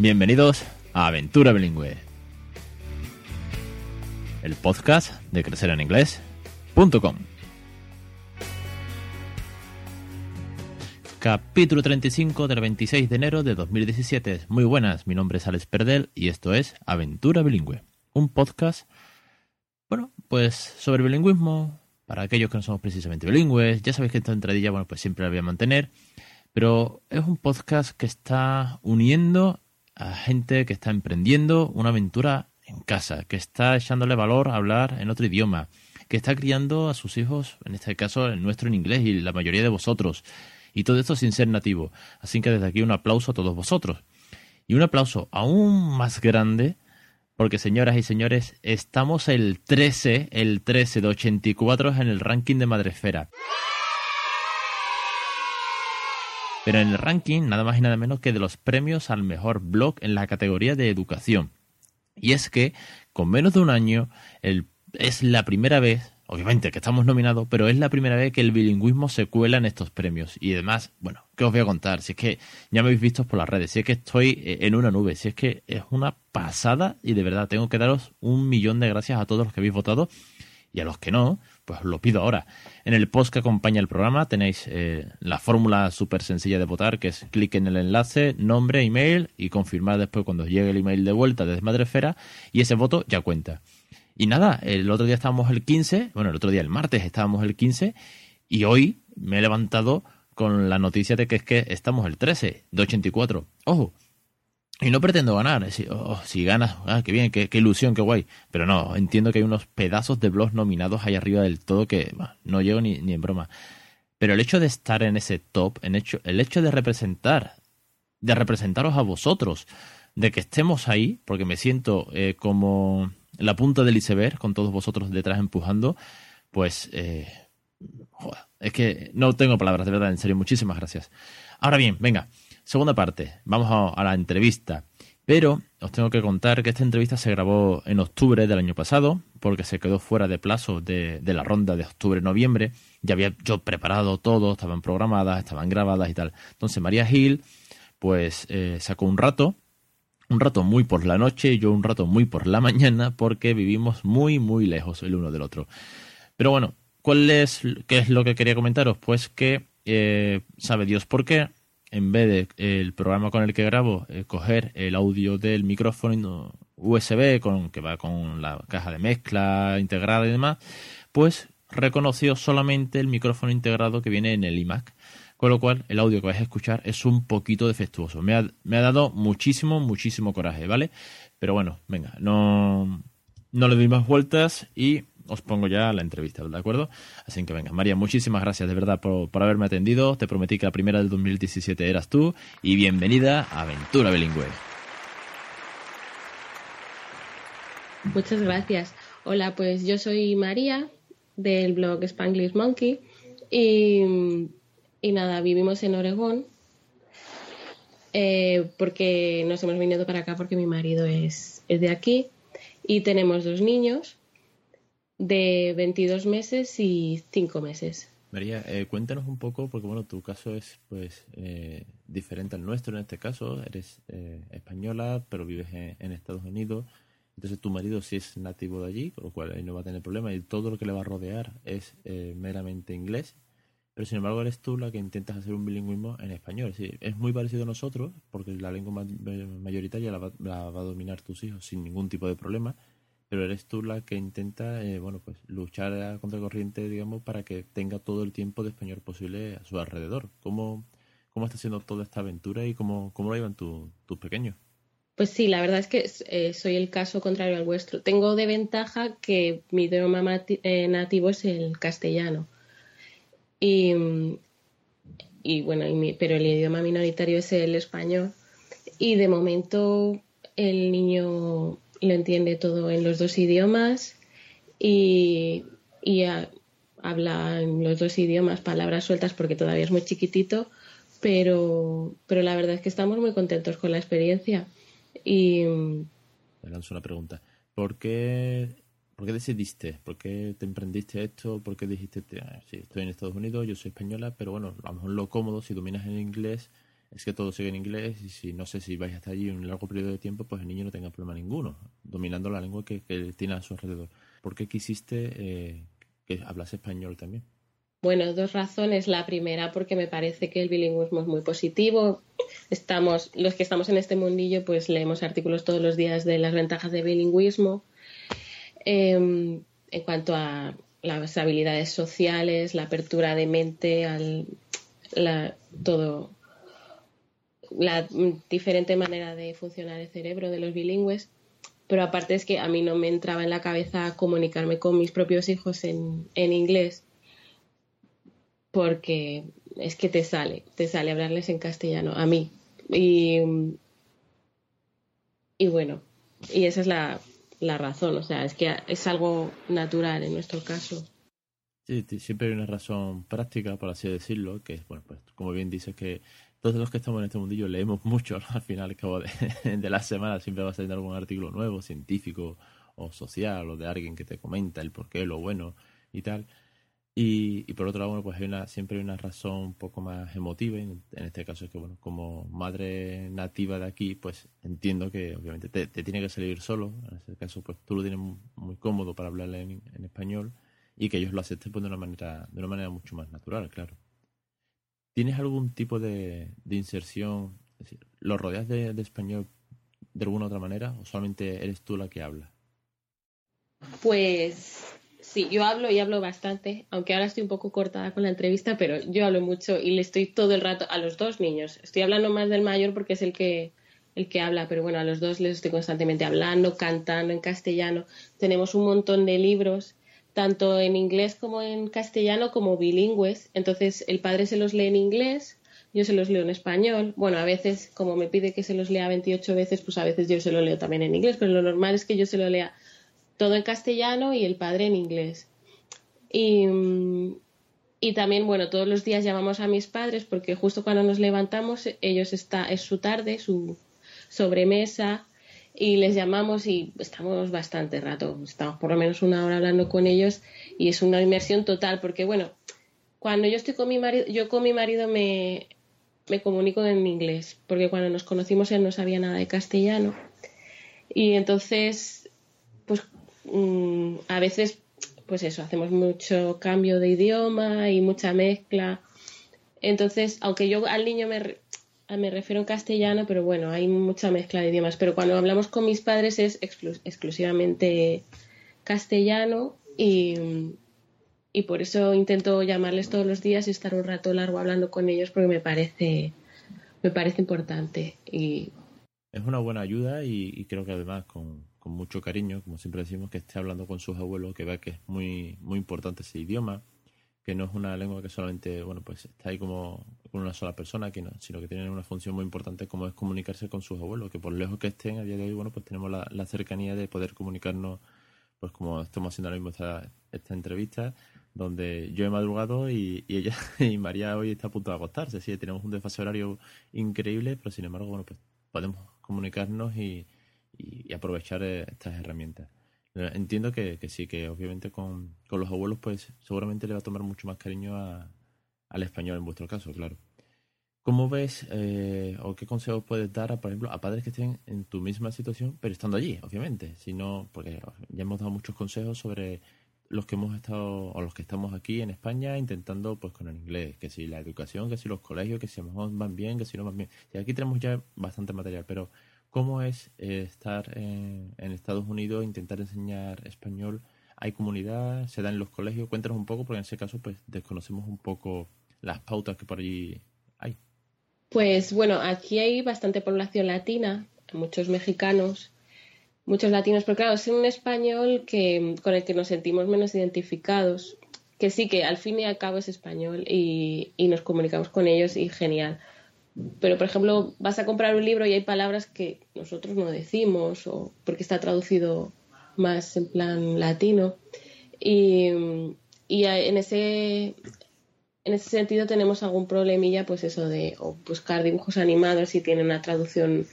Bienvenidos a Aventura Bilingüe, el podcast de crecereninglés.com. Capítulo 35 del 26 de enero de 2017. Muy buenas, mi nombre es Alex Perdel y esto es Aventura Bilingüe, un podcast, bueno, pues sobre bilingüismo, para aquellos que no somos precisamente bilingües. Ya sabéis que esta entradilla, bueno, pues siempre la voy a mantener, pero es un podcast que está uniendo a gente que está emprendiendo una aventura en casa, que está echándole valor a hablar en otro idioma, que está criando a sus hijos, en este caso el nuestro en inglés y la mayoría de vosotros. Y todo esto sin ser nativo. Así que desde aquí un aplauso a todos vosotros. Y un aplauso aún más grande, porque señoras y señores, estamos el 13, el 13 de 84 en el ranking de Madresfera. Pero en el ranking nada más y nada menos que de los premios al mejor blog en la categoría de educación. Y es que con menos de un año el, es la primera vez, obviamente que estamos nominados, pero es la primera vez que el bilingüismo se cuela en estos premios. Y además, bueno, ¿qué os voy a contar? Si es que ya me habéis visto por las redes, si es que estoy eh, en una nube, si es que es una pasada y de verdad tengo que daros un millón de gracias a todos los que habéis votado y a los que no, pues lo pido ahora. En el post que acompaña el programa tenéis eh, la fórmula súper sencilla de votar, que es clic en el enlace, nombre, email y confirmar después cuando llegue el email de vuelta desde Madrefera y ese voto ya cuenta. Y nada, el otro día estábamos el 15, bueno, el otro día el martes estábamos el 15 y hoy me he levantado con la noticia de que es que estamos el 13 de 84. Ojo, y no pretendo ganar, decir, oh, si ganas, ah, qué bien, qué, ilusión, qué guay. Pero no, entiendo que hay unos pedazos de blogs nominados ahí arriba del todo que no llego ni, ni en broma. Pero el hecho de estar en ese top, en hecho, el hecho de representar, de representaros a vosotros, de que estemos ahí, porque me siento eh, como la punta del iceberg, con todos vosotros detrás empujando, pues, eh, es que no tengo palabras, de verdad, en serio, muchísimas gracias. Ahora bien, venga, Segunda parte, vamos a, la entrevista. Pero os tengo que contar que esta entrevista se grabó en octubre del año pasado, porque se quedó fuera de plazo de, la ronda de octubre-noviembre. Ya había yo preparado todo, estaban programadas, estaban grabadas y tal. Entonces María Gil, pues eh, sacó un rato, un rato muy por la noche y yo un rato muy por la mañana, porque vivimos muy, muy lejos el uno del otro. Pero bueno, ¿cuál es, qué es lo que quería comentaros? Pues que, eh, sabe Dios por qué, en vez de el programa con el que grabo, eh, coger el audio del micrófono USB con, que va con la caja de mezcla integrada y demás, pues reconoció solamente el micrófono integrado que viene en el iMac. Con lo cual, el audio que vais a escuchar es un poquito defectuoso. Me ha, me ha dado muchísimo, muchísimo coraje, ¿vale? Pero bueno, venga, no, no le doy más vueltas y os pongo ya la entrevista, ¿de acuerdo? Así que venga, María, muchísimas gracias de verdad por, haberme atendido. Te prometí que la primera del 2017 eras tú y bienvenida a Aventura Bilingüe. Muchas gracias. Hola, pues yo soy María del blog Spanglish Monkey y, nada, vivimos en Oregón eh, porque nos hemos venido para acá porque mi marido es, es de aquí y tenemos dos niños de 22 meses y 5 meses. María, eh, cuéntanos un poco, porque bueno, tu caso es pues eh, diferente al nuestro en este caso. Eres eh, española, pero vives en, Estados Unidos. Entonces tu marido sí es nativo de allí, con lo cual ahí no va a tener problema y todo lo que le va a rodear es meramente inglés. Pero sin embargo eres tú la que intentas hacer un bilingüismo en español. Sí, es muy parecido a nosotros, porque la lengua mayoritaria la va, la va a dominar tus hijos sin ningún tipo de problema pero eres tú la que intenta, eh, bueno, pues luchar a contracorriente, digamos, para que tenga todo el tiempo de español posible a su alrededor. ¿Cómo, cómo está siendo toda esta aventura y cómo, cómo lo llevan tus pequeños? Pues sí, la verdad es que eh, soy el caso contrario al vuestro. Tengo de ventaja que mi idioma eh, nativo es el castellano. Y, y bueno, pero el idioma minoritario es el español. Y de momento el niño lo entiende todo en los dos idiomas y, habla en los dos idiomas palabras sueltas porque todavía es muy chiquitito, pero, pero la verdad es que estamos muy contentos con la experiencia. Y... Me lanzo una pregunta. ¿Por qué, ¿Por qué decidiste? ¿Por qué te emprendiste esto? ¿Por qué dijiste, sí, estoy en Estados Unidos, yo soy española, pero bueno, a lo mejor lo cómodo, si dominas el inglés, es que todo sigue en inglés y si no sé si vais hasta allí un largo periodo de tiempo, pues el niño no tenga problema ninguno, dominando la lengua que, tiene a su alrededor. ¿Por qué quisiste eh, que hablase español también? Bueno, dos razones. La primera, porque me parece que el bilingüismo es muy positivo. Estamos, los que estamos en este mundillo, pues leemos artículos todos los días de las ventajas del bilingüismo. Em, en cuanto a las habilidades sociales, la apertura de mente, al, la, todo, la diferente manera de funcionar el cerebro de los bilingües. Pero aparte es que a mí no me entraba en la cabeza comunicarme con mis propios hijos en, en inglés porque es que te sale, te sale hablarles en castellano, a mí. Y, y bueno, y esa es la, la razón, o sea, es que es algo natural en nuestro caso. Sí, siempre hay una razón práctica, por así decirlo, que es, bueno, pues como bien dices, que todos los que estamos en este mundillo leemos mucho, al final, cabo de, la semana siempre va a salir algún artículo nuevo, científico o social, o de alguien que te comenta el porqué, lo bueno y tal. Y, por otro lado, bueno, pues hay una, siempre hay una razón un poco más emotiva. En, este caso es que, bueno, como madre nativa de aquí, pues entiendo que obviamente te, tiene que salir solo. En ese caso, pues tú lo tienes muy, cómodo para hablarle en, español y que ellos lo acepten pues, de una manera de una manera mucho más natural, claro. ¿Tienes algún tipo de, inserción? Es ¿lo rodeas de, de español de alguna otra manera o solamente eres tú la que habla? Pues Sí, yo hablo y hablo bastante, aunque ahora estoy un poco cortada con la entrevista, pero yo hablo mucho y le estoy todo el rato a los dos niños. Estoy hablando más del mayor porque es el que el que habla, pero bueno, a los dos les estoy constantemente hablando, cantando en castellano. Tenemos un montón de libros, tanto en inglés como en castellano, como bilingües. Entonces, el padre se los lee en inglés, yo se los leo en español. Bueno, a veces, como me pide que se los lea 28 veces, pues a veces yo se lo leo también en inglés, pero lo normal es que yo se lo lea todo en castellano y el padre en inglés. Y, y, también, bueno, todos los días llamamos a mis padres porque justo cuando nos levantamos, ellos está, es su tarde, su sobremesa, y les llamamos y estamos bastante rato, estamos por lo menos una hora hablando con ellos y es una inmersión total porque, bueno, cuando yo estoy con mi marido, yo con mi marido me, me comunico en inglés porque cuando nos conocimos él no sabía nada de castellano y entonces, pues Mm, a veces, pues eso, hacemos mucho cambio de idioma y mucha mezcla. Entonces, aunque yo al niño me, me refiero en castellano, pero bueno, hay mucha mezcla de idiomas. Pero cuando hablamos con mis padres es exclusivamente castellano y, y por eso intento llamarles todos los días y estar un rato largo hablando con ellos porque me parece, me parece importante. Y... Es una buena ayuda y creo que además con, con mucho cariño, como siempre decimos, que esté hablando con sus abuelos, que vea que es muy, muy importante ese idioma, que no es una lengua que solamente, bueno, pues está ahí como con una sola persona, que no, sino que tiene una función muy importante como es comunicarse con sus abuelos, que por lejos que estén a día de hoy, bueno, pues tenemos la, cercanía de poder comunicarnos, pues como estamos haciendo ahora mismo esta, esta entrevista, donde yo he madrugado y, y, ella y María hoy está a punto de acostarse, sí, tenemos un desfase horario increíble, pero sin embargo, bueno, pues podemos comunicarnos y, y, aprovechar eh, estas herramientas. Eh, entiendo que, sí, que obviamente con, los abuelos, pues seguramente le va a tomar mucho más cariño al español en vuestro caso, claro. ¿Cómo ves eh, o qué consejos puedes dar, a, por ejemplo, a padres que estén en tu misma situación, pero estando allí, obviamente? Si porque ya hemos dado muchos consejos sobre los que hemos estado o los que estamos aquí en España intentando pues con el inglés, que si la educación, que si los colegios, que si mejor van bien, que si no van bien. Y aquí tenemos ya bastante material, pero ¿Cómo es eh, estar en, Estados Unidos, intentar enseñar español? ¿Hay comunidad? ¿Se da en los colegios? Cuéntanos un poco, porque en ese caso pues desconocemos un poco las pautas que por allí hay. Pues bueno, aquí hay bastante población latina, muchos mexicanos, muchos latinos, pero claro, es un español que, con el que nos sentimos menos identificados, que sí que al fin y al cabo es español y, y nos comunicamos con ellos y genial pero por ejemplo vas a comprar un libro y hay palabras que nosotros no decimos o porque está traducido más en plan latino. Y, en ese en ese sentido tenemos algún problemilla pues eso de buscar dibujos animados si tienen una traducción.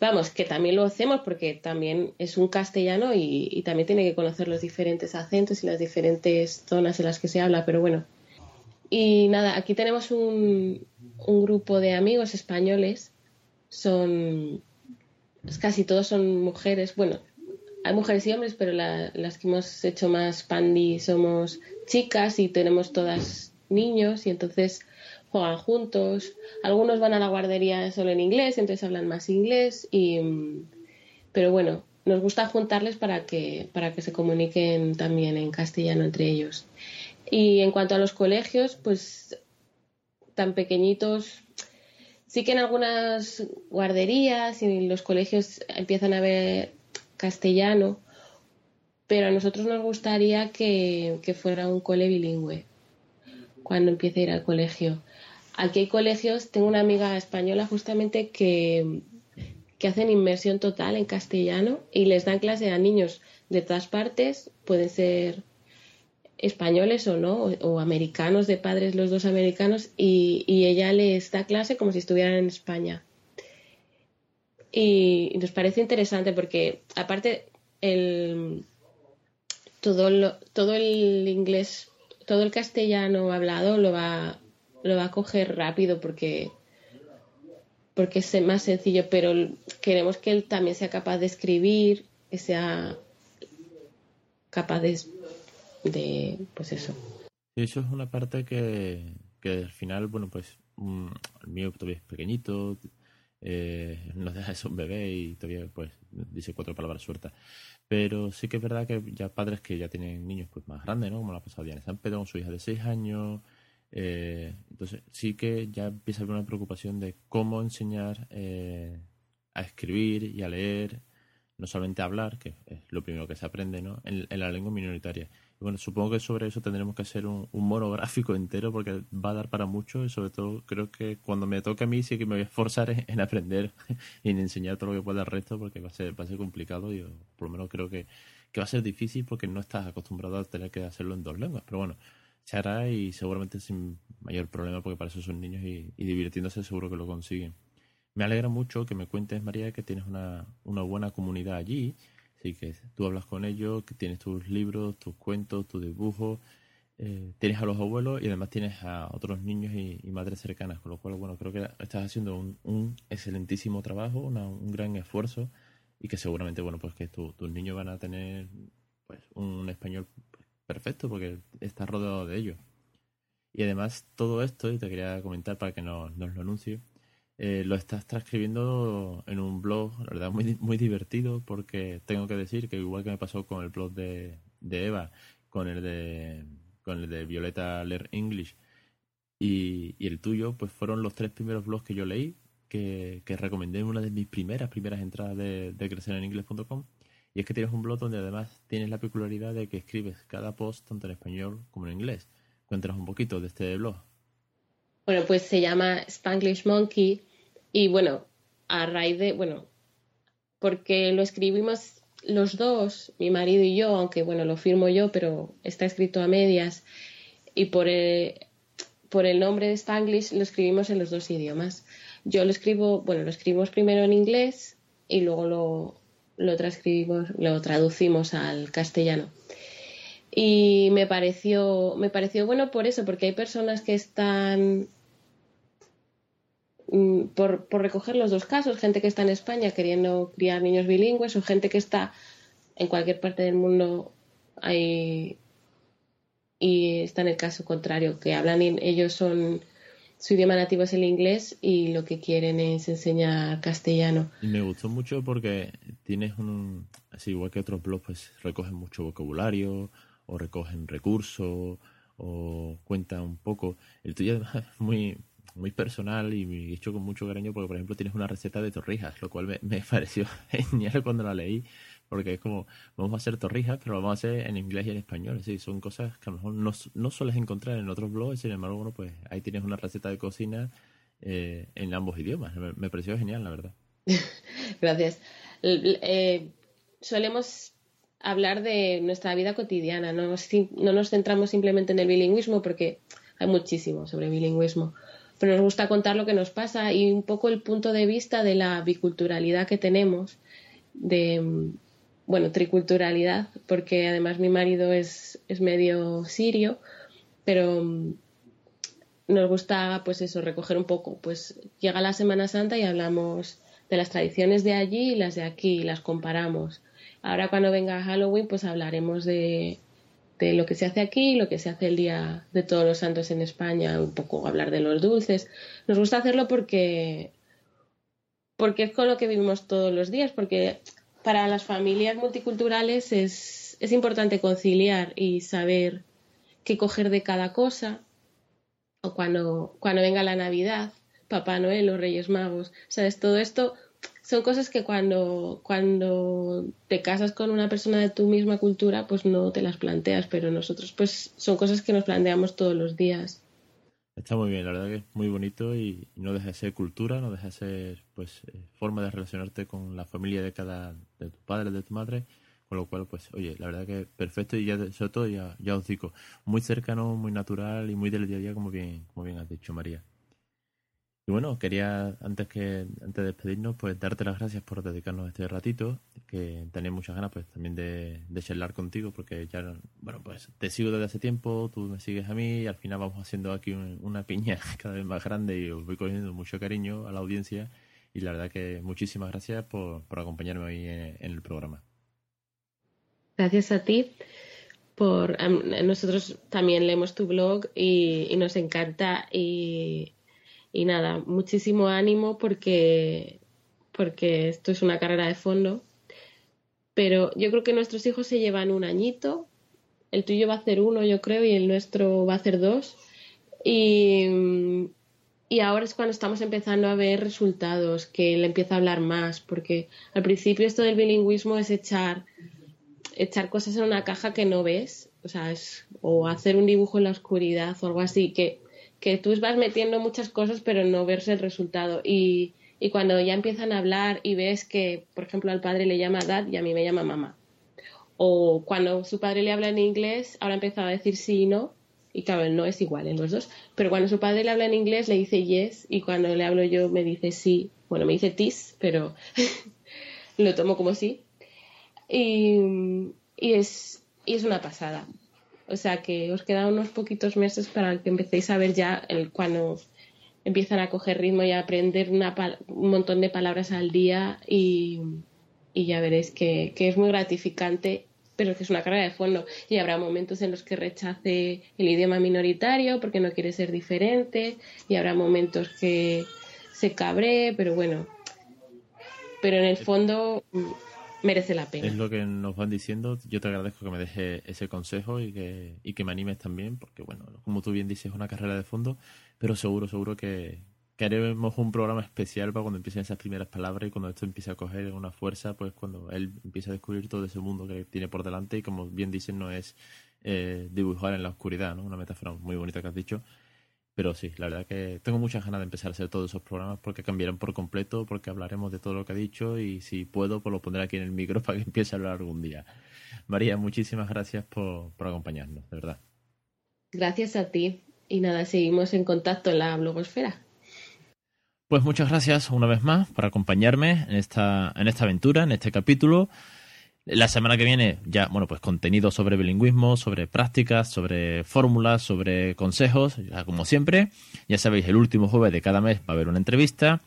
Vamos que también lo hacemos porque también es un castellano y, y también tiene que conocer los diferentes acentos y las diferentes zonas en las que se habla pero bueno Y nada, aquí tenemos un, un grupo de amigos españoles. Son casi todos son mujeres. Bueno, hay mujeres y hombres, pero las que hemos hecho más pandi somos chicas y tenemos todas niños y entonces juegan juntos. Algunos van a la guardería solo en inglés, entonces hablan más inglés y pero bueno, nos gusta juntarles para que para que se comuniquen también en castellano entre ellos. Y en cuanto a los colegios, pues tan pequeñitos sí que en algunas guarderías y los colegios empiezan a ver castellano, pero a nosotros nos gustaría que, que fuera un cole bilingüe cuando empiece a ir al colegio. Aquí hay colegios, tengo una amiga española justamente que, que hacen inmersión total en castellano y les dan clase a niños de todas partes, pueden ser españoles o no, o, americanos de padres, los dos americanos, y, ella les da clase como si estuvieran en España. Y, nos parece interesante porque, aparte, el, todo, todo el inglés, todo el castellano hablado lo va, lo va a coger rápido porque porque es más sencillo, pero queremos que él también sea capaz de escribir, que sea capaz de de, pues eso. Eso es una parte que, que al final, bueno, pues mm, el mío todavía es pequeñito, eh, no deja de ser un bebé y todavía pues dice cuatro palabras sueltas. Pero sí que es verdad que ya padres que ya tienen niños pues más grandes, ¿no? Como la ha pasado Diana San Pedro su hija de seis años. Eh, entonces sí que ya empieza a haber una preocupación de cómo enseñar eh, a escribir y a leer, no solamente a hablar, que es lo primero que se aprende, ¿no? En, en la lengua minoritaria bueno, supongo que sobre eso tendremos que hacer un, monográfico entero porque va a dar para mucho y sobre todo creo que cuando me toque a mí sí que me voy a esforzar en, aprender y en enseñar todo lo que pueda al resto porque va a ser, va a ser complicado y por lo menos creo que, que va a ser difícil porque no estás acostumbrado a tener que hacerlo en dos lenguas. Pero bueno, se hará y seguramente sin mayor problema porque para eso son niños y, y divirtiéndose seguro que lo consiguen. Me alegra mucho que me cuentes, María, que tienes una, una buena comunidad allí Así que tú hablas con ellos, que tienes tus libros, tus cuentos, tus dibujos, eh, tienes a los abuelos y además tienes a otros niños y, madres cercanas, con lo cual, bueno, creo que estás haciendo un, excelentísimo trabajo, un gran esfuerzo y que seguramente, bueno, pues que tus niños van a tener pues un español perfecto porque estás rodeado de ellos. Y además todo esto, y te quería comentar para que nos, nos lo anuncie, eh, lo estás transcribiendo en un blog, la verdad, muy, muy divertido, porque tengo que decir que igual que me pasó con el blog de, de Eva, con el de, con el de Violeta Lear English y, el tuyo, pues fueron los tres primeros blogs que yo leí, que, que recomendé en una de mis primeras, primeras entradas de, de crecereninglés.com. Y es que tienes un blog donde además tienes la peculiaridad de que escribes cada post tanto en español como en inglés. Cuéntanos un poquito de este blog. Bueno, pues se llama Spanglish Monkey y bueno, a raíz de, bueno, porque lo escribimos los dos, mi marido y yo, aunque bueno, lo firmo yo, pero está escrito a medias y por el, por el nombre de Spanglish lo escribimos en los dos idiomas. Yo lo escribo, bueno, lo escribimos primero en inglés y luego lo, lo transcribimos, lo traducimos al castellano. Y me pareció, me pareció bueno por eso, porque hay personas que están mm, por, por, recoger los dos casos, gente que está en España queriendo criar niños bilingües o gente que está en cualquier parte del mundo hay, y está en el caso contrario, que hablan ellos son su idioma nativo es el inglés y lo que quieren es enseñar castellano. Y me gustó mucho porque tienes un, así igual que otros blogs, pues recogen mucho vocabulario, o recogen recursos o cuentan un poco. El tuyo es muy, muy personal y hecho con mucho cariño porque, por ejemplo, tienes una receta de torrijas, lo cual me, pareció genial cuando la leí porque es como, vamos a hacer torrijas, pero lo vamos a hacer en inglés y en español. Sí, son cosas que a lo mejor no, no sueles encontrar en otros blogs, sin embargo, bueno, pues ahí tienes una receta de cocina eh, en ambos idiomas. Me, pareció genial, la verdad. Gracias. Eh, solemos hablar de nuestra vida cotidiana, no no nos centramos simplemente en el bilingüismo porque hay muchísimo sobre bilingüismo, pero nos gusta contar lo que nos pasa y un poco el punto de vista de la biculturalidad que tenemos, de, bueno, triculturalidad, porque además mi marido es, es medio sirio, pero nos gusta, pues eso, recoger un poco. Pues llega la Semana Santa y hablamos de las tradiciones de allí y las de aquí, y las comparamos. Ahora cuando venga Halloween, pues hablaremos de, de lo que se hace aquí lo que se hace el Día de Todos los Santos en España, un poco hablar de los dulces. Nos gusta hacerlo porque, porque es con lo que vivimos todos los días, porque para las familias multiculturales es, es importante conciliar y saber qué coger de cada cosa, o cuando, cuando venga la Navidad, Papá Noel, los Reyes Magos, ¿sabes? Todo esto son cosas que cuando, cuando te casas con una persona de tu misma cultura, pues no te las planteas, pero nosotros pues son cosas que nos planteamos todos los días. Está muy bien, la verdad que es muy bonito y, no deja de ser cultura, no deja de ser pues eh, forma de relacionarte con la familia de cada, de tu padre, de tu madre, con lo cual pues oye, la verdad que perfecto y ya sobre todo ya, ya os digo, muy cercano, muy natural y muy del día a día como bien, como bien has dicho María. Y bueno, quería antes que antes de despedirnos, pues darte las gracias por dedicarnos este ratito, que tenía muchas ganas pues también de, charlar contigo, porque ya, bueno, pues te sigo desde hace tiempo, tú me sigues a mí y al final vamos haciendo aquí una piña cada vez más grande y os voy cogiendo mucho cariño a la audiencia y la verdad que muchísimas gracias por, por acompañarme hoy en, el programa. Gracias a ti por nosotros también leemos tu blog y, y nos encanta y y nada, muchísimo ánimo porque, porque esto es una carrera de fondo. Pero yo creo que nuestros hijos se llevan un añito. El tuyo va a hacer uno, yo creo, y el nuestro va a hacer dos. Y, y ahora es cuando estamos empezando a ver resultados, que él empieza a hablar más, porque al principio esto del bilingüismo es echar, echar cosas en una caja que no ves, o sea, es, o hacer un dibujo en la oscuridad o algo así, que que tú vas metiendo muchas cosas pero no ves el resultado. Y, y cuando ya empiezan a hablar y ves que, por ejemplo, al padre le llama dad y a mí me llama mamá. O cuando su padre le habla en inglés, ahora empezaba a decir sí y no, y claro, el no es igual en los dos. Pero cuando su padre le habla en inglés, le dice yes, y cuando le hablo yo, me dice sí. Bueno, me dice tis, pero lo tomo como sí. Y, y, es, y es una pasada. O sea que os quedan unos poquitos meses para que empecéis a ver ya el, cuando empiezan a coger ritmo y a aprender un montón de palabras al día y, ya veréis que, es muy gratificante, pero que es una carrera de fondo. Y habrá momentos en los que rechace el idioma minoritario porque no quiere ser diferente y habrá momentos que se cabree, pero bueno. Pero en el fondo merece la pena. Es lo que nos van diciendo. Yo te agradezco que me dejes ese consejo y que, y que me animes también, porque bueno, como tú bien dices, es una carrera de fondo, pero seguro, seguro que, que haremos un programa especial para cuando empiecen esas primeras palabras y cuando esto empiece a coger una fuerza, pues cuando él empiece a descubrir todo ese mundo que tiene por delante y como bien dicen, no es eh, dibujar en la oscuridad, ¿no? Una metáfora muy bonita que has dicho, pero sí, la verdad que tengo muchas ganas de empezar a hacer todos esos programas porque cambiarán por completo, porque hablaremos de todo lo que ha dicho y si puedo, pues lo pondré aquí en el micro para que empiece a hablar algún día. María, muchísimas gracias por, por acompañarnos, de verdad. Gracias a ti. Y nada, seguimos en contacto en la blogosfera. Pues muchas gracias una vez más por acompañarme en esta, en esta aventura, en este capítulo. La semana que viene ya, bueno, pues contenido sobre bilingüismo, sobre prácticas, sobre fórmulas, sobre consejos, ya como siempre. Ya sabéis, el último jueves de cada mes va a haber una entrevista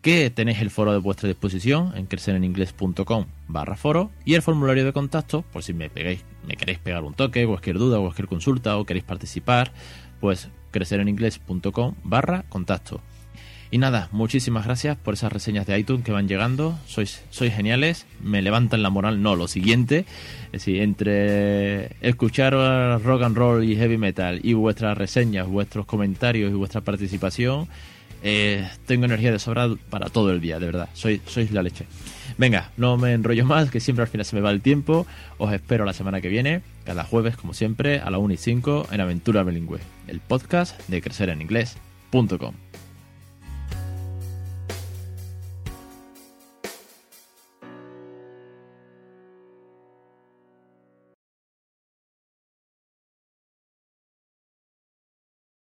que tenéis el foro de vuestra disposición en crecereningles.com barra foro y el formulario de contacto por si me pegáis, me queréis pegar un toque, cualquier duda, cualquier consulta o queréis participar, pues crecereningles.com barra contacto. Y nada, muchísimas gracias por esas reseñas de iTunes que van llegando. Sois, sois geniales, me levantan la moral. No, lo siguiente, es decir, entre escuchar rock and roll y heavy metal y vuestras reseñas, vuestros comentarios y vuestra participación, eh, tengo energía de sobra para todo el día, de verdad. Sois, sois la leche. Venga, no me enrollo más, que siempre al final se me va el tiempo. Os espero la semana que viene, cada jueves, como siempre, a la 1 y 5 en Aventura Bilingüe, el podcast de crecereninglés.com.